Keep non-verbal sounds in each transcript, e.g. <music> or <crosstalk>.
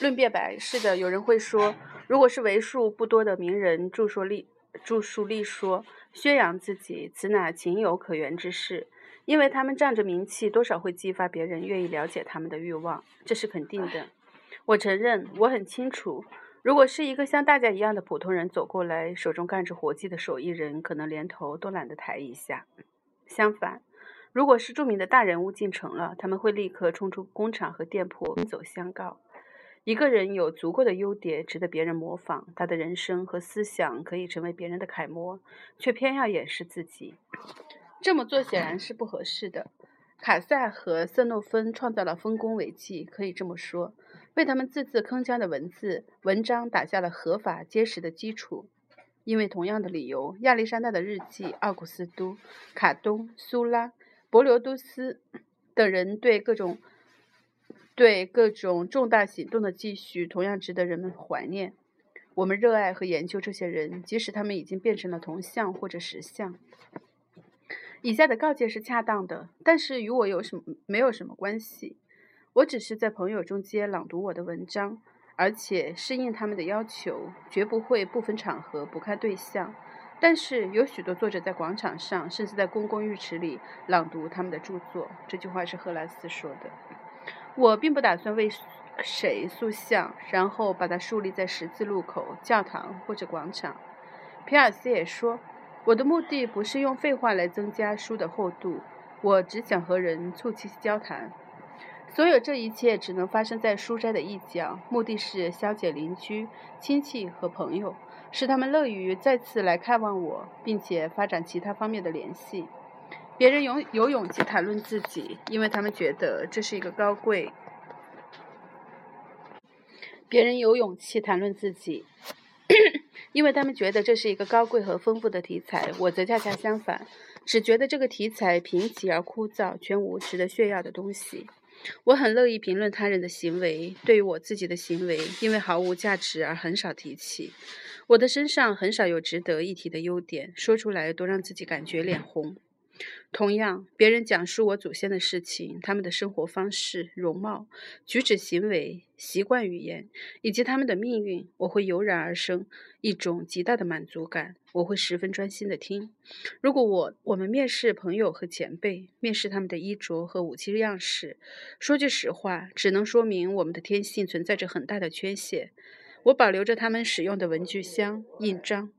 论辩白，是的，有人会说，如果是为数不多的名人著说立著述立说，宣扬自己，此乃情有可原之事，因为他们仗着名气，多少会激发别人愿意了解他们的欲望，这是肯定的。我承认，我很清楚，如果是一个像大家一样的普通人走过来，手中干着活计的手艺人，可能连头都懒得抬一下。相反，如果是著名的大人物进城了，他们会立刻冲出工厂和店铺，奔走相告。一个人有足够的优点，值得别人模仿，他的人生和思想可以成为别人的楷模，却偏要掩饰自己。这么做显然是不合适的。卡塞和瑟诺芬创造了丰功伟绩，可以这么说，为他们字字铿锵的文字文章打下了合法结实的基础。因为同样的理由，亚历山大的日记、奥古斯都、卡东、苏拉、伯留多斯 <coughs> 等人对各种。对各种重大行动的继续同样值得人们怀念。我们热爱和研究这些人，即使他们已经变成了铜像或者石像。以下的告诫是恰当的，但是与我有什么没有什么关系。我只是在朋友中间朗读我的文章，而且适应他们的要求，绝不会不分场合不看对象。但是有许多作者在广场上，甚至在公共浴池里朗读他们的著作。这句话是赫拉斯说的。我并不打算为谁塑像，然后把它树立在十字路口、教堂或者广场。皮尔斯也说，我的目的不是用废话来增加书的厚度，我只想和人促膝交谈。所有这一切只能发生在书斋的一角，目的是消解邻居、亲戚和朋友，使他们乐于再次来看望我，并且发展其他方面的联系。别人有有勇气谈论自己，因为他们觉得这是一个高贵。别人有勇气谈论自己，<coughs> 因为他们觉得这是一个高贵和丰富的题材。我则恰恰相反，只觉得这个题材贫瘠而枯燥，全无值得炫耀的东西。我很乐意评论他人的行为，对于我自己的行为，因为毫无价值而很少提起。我的身上很少有值得一提的优点，说出来都让自己感觉脸红。同样，别人讲述我祖先的事情，他们的生活方式、容貌、举止、行为、习惯、语言，以及他们的命运，我会油然而生一种极大的满足感。我会十分专心的听。如果我我们面试朋友和前辈，面试他们的衣着和武器样式，说句实话，只能说明我们的天性存在着很大的缺陷。我保留着他们使用的文具箱、印章、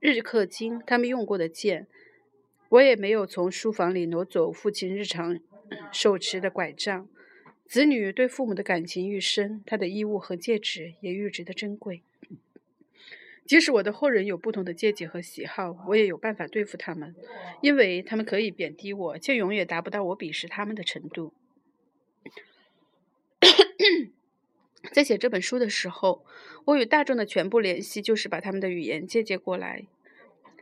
日刻经，他们用过的剑。我也没有从书房里挪走父亲日常手持的拐杖。子女对父母的感情愈深，他的衣物和戒指也愈值得珍贵。即使我的后人有不同的见解和喜好，我也有办法对付他们，因为他们可以贬低我，却永远达不到我鄙视他们的程度。<coughs> 在写这本书的时候，我与大众的全部联系就是把他们的语言借鉴过来。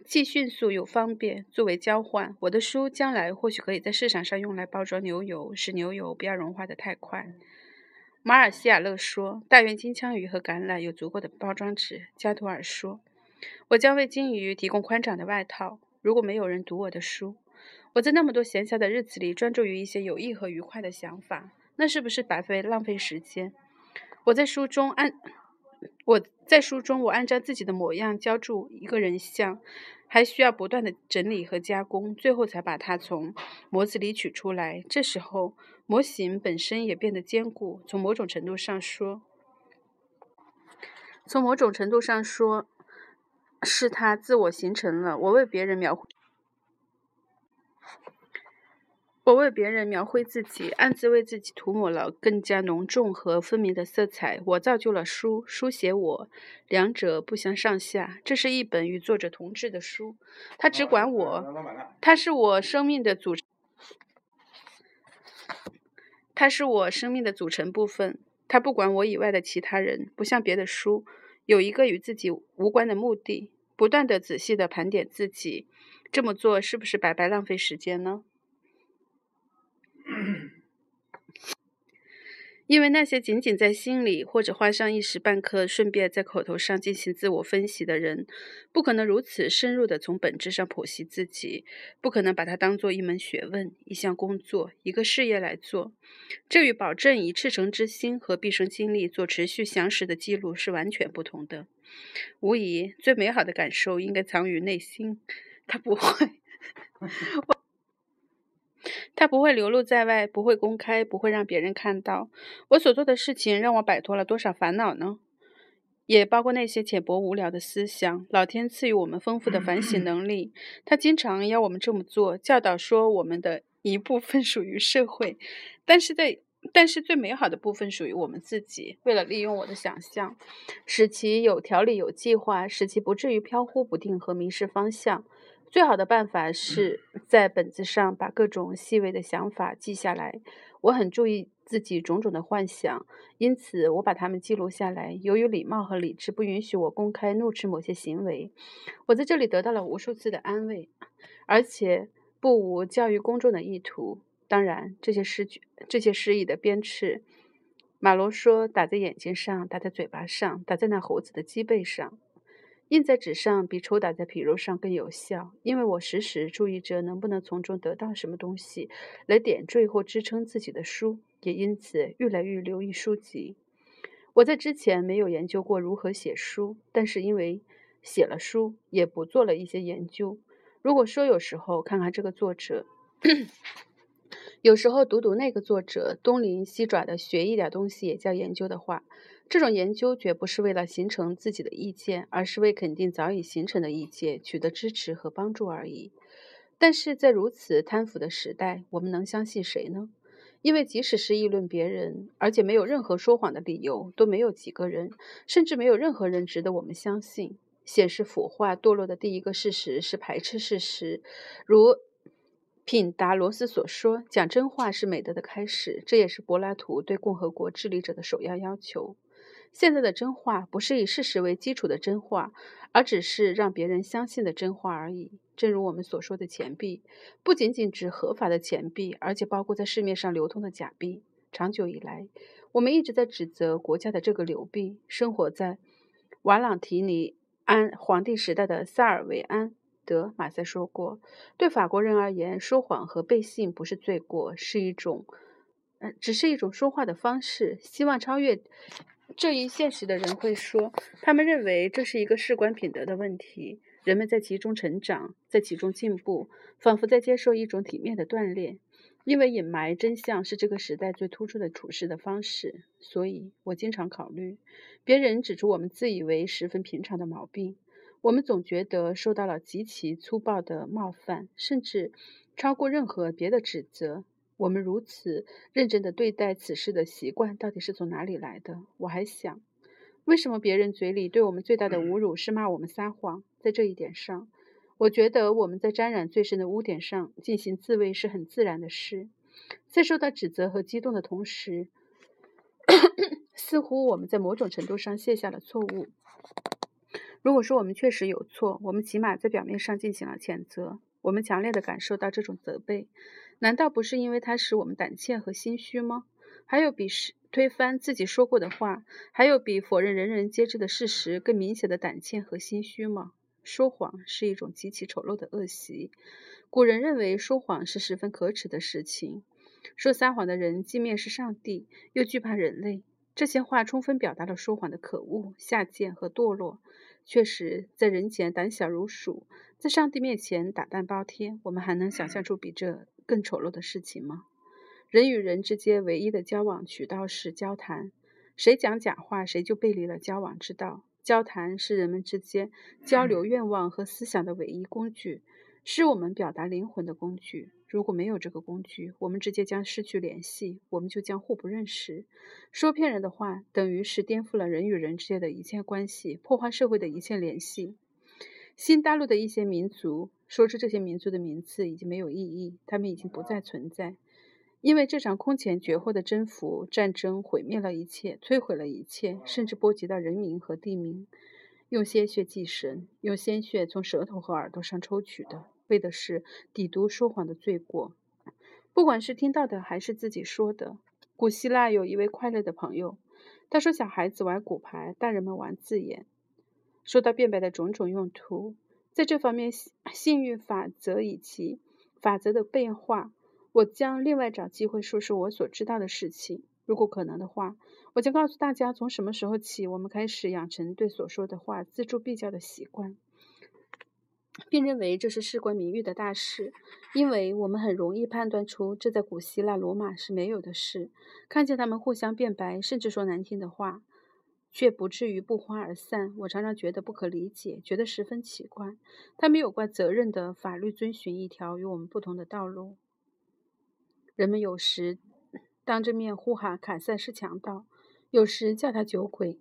既迅速又方便，作为交换，我的书将来或许可以在市场上用来包装牛油，使牛油不要融化的太快。马尔西亚勒说：“大圆金枪鱼和橄榄有足够的包装纸。”加图尔说：“我将为金鱼提供宽敞的外套。”如果没有人读我的书，我在那么多闲暇的日子里专注于一些有益和愉快的想法，那是不是白费浪费时间？我在书中按。我在书中，我按照自己的模样浇筑一个人像，还需要不断的整理和加工，最后才把它从模子里取出来。这时候，模型本身也变得坚固。从某种程度上说，从某种程度上说，是它自我形成了。我为别人描绘。我为别人描绘自己，暗自为自己涂抹了更加浓重和分明的色彩。我造就了书，书写我，两者不相上下。这是一本与作者同志的书，它只管我，它是我生命的组成，它是我生命的组成部分。它不管我以外的其他人，不像别的书，有一个与自己无关的目的，不断的仔细的盘点自己。这么做是不是白白浪费时间呢？因为那些仅仅在心里或者花上一时半刻，顺便在口头上进行自我分析的人，不可能如此深入地从本质上剖析自己，不可能把它当做一门学问、一项工作、一个事业来做。这与保证以赤诚之心和毕生精力做持续详实的记录是完全不同的。无疑，最美好的感受应该藏于内心，它不会。它不会流露在外，不会公开，不会让别人看到。我所做的事情让我摆脱了多少烦恼呢？也包括那些浅薄无聊的思想。老天赐予我们丰富的反省能力，他经常要我们这么做，教导说我们的一部分属于社会，但是在但是最美好的部分属于我们自己。为了利用我的想象，使其有条理、有计划，使其不至于飘忽不定和迷失方向。最好的办法是在本子上把各种细微的想法记下来。我很注意自己种种的幻想，因此我把它们记录下来。由于礼貌和理智不允许我公开怒斥某些行为，我在这里得到了无数次的安慰，而且不无教育公众的意图。当然，这些诗句、这些诗意的鞭笞，马罗说打在眼睛上，打在嘴巴上，打在那猴子的脊背上。印在纸上比抽打在皮肉上更有效，因为我时时注意着能不能从中得到什么东西来点缀或支撑自己的书，也因此愈来愈留意书籍。我在之前没有研究过如何写书，但是因为写了书，也不做了一些研究。如果说有时候看看这个作者，有时候读读那个作者，东临西爪的学一点东西也叫研究的话。这种研究绝不是为了形成自己的意见，而是为肯定早已形成的意见取得支持和帮助而已。但是在如此贪腐的时代，我们能相信谁呢？因为即使是议论别人，而且没有任何说谎的理由，都没有几个人，甚至没有任何人值得我们相信。显示腐化堕落的第一个事实是排斥事实，如品达罗斯所说：“讲真话是美德的开始。”这也是柏拉图对共和国治理者的首要要求。现在的真话不是以事实为基础的真话，而只是让别人相信的真话而已。正如我们所说的钱币，不仅仅指合法的钱币，而且包括在市面上流通的假币。长久以来，我们一直在指责国家的这个流弊。生活在瓦朗提尼安皇帝时代的萨尔维安德马塞说过：“对法国人而言，说谎和背信不是罪过，是一种，呃，只是一种说话的方式。希望超越。”这一现实的人会说，他们认为这是一个事关品德的问题。人们在其中成长，在其中进步，仿佛在接受一种体面的锻炼。因为隐瞒真相是这个时代最突出的处事的方式，所以我经常考虑，别人指出我们自以为十分平常的毛病，我们总觉得受到了极其粗暴的冒犯，甚至超过任何别的指责。我们如此认真地对待此事的习惯到底是从哪里来的？我还想，为什么别人嘴里对我们最大的侮辱是骂我们撒谎？在这一点上，我觉得我们在沾染最深的污点上进行自卫是很自然的事。在受到指责和激动的同时，<coughs> 似乎我们在某种程度上卸下了错误。如果说我们确实有错，我们起码在表面上进行了谴责。我们强烈地感受到这种责备。难道不是因为它使我们胆怯和心虚吗？还有比是推翻自己说过的话，还有比否认人人皆知的事实更明显的胆怯和心虚吗？说谎是一种极其丑陋的恶习。古人认为说谎是十分可耻的事情。说撒谎的人既蔑视上帝，又惧怕人类。这些话充分表达了说谎的可恶、下贱和堕落。确实，在人前胆小如鼠，在上帝面前打蛋包天。我们还能想象出比这？更丑陋的事情吗？人与人之间唯一的交往渠道是交谈，谁讲假话，谁就背离了交往之道。交谈是人们之间交流愿望和思想的唯一工具，是我们表达灵魂的工具。如果没有这个工具，我们之间将失去联系，我们就将互不认识。说骗人的话，等于是颠覆了人与人之间的一切关系，破坏社会的一切联系。新大陆的一些民族。说出这些民族的名字已经没有意义，他们已经不再存在，因为这场空前绝后的征服战争毁灭了一切，摧毁了一切，甚至波及到人民和地名。用鲜血祭神，用鲜血从舌头和耳朵上抽取的，为的是抵毒说谎的罪过。不管是听到的还是自己说的，古希腊有一位快乐的朋友，他说小孩子玩骨牌，大人们玩字眼。说到辩白的种种用途，在这方面，幸运法则以及法则的变化，我将另外找机会说说我所知道的事情。如果可能的话，我将告诉大家从什么时候起，我们开始养成对所说的话锱铢必较的习惯，并认为这是事关名誉的大事，因为我们很容易判断出这在古希腊、罗马是没有的事。看见他们互相辩白，甚至说难听的话，却不至于不欢而散，我常常觉得不可理解，觉得十分奇怪。他们有关责任的法律遵循一条与我们不同的道路。人们有时。当着面呼喊凯撒是强盗，有时叫他酒鬼。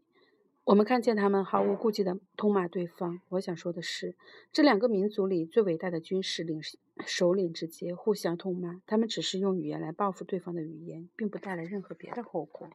我们看见他们毫无顾忌地痛骂对方。我想说的是，这两个民族里最伟大的军事领首领之间互相痛骂，他们只是用语言来报复对方的语言，并不带来任何别的后果。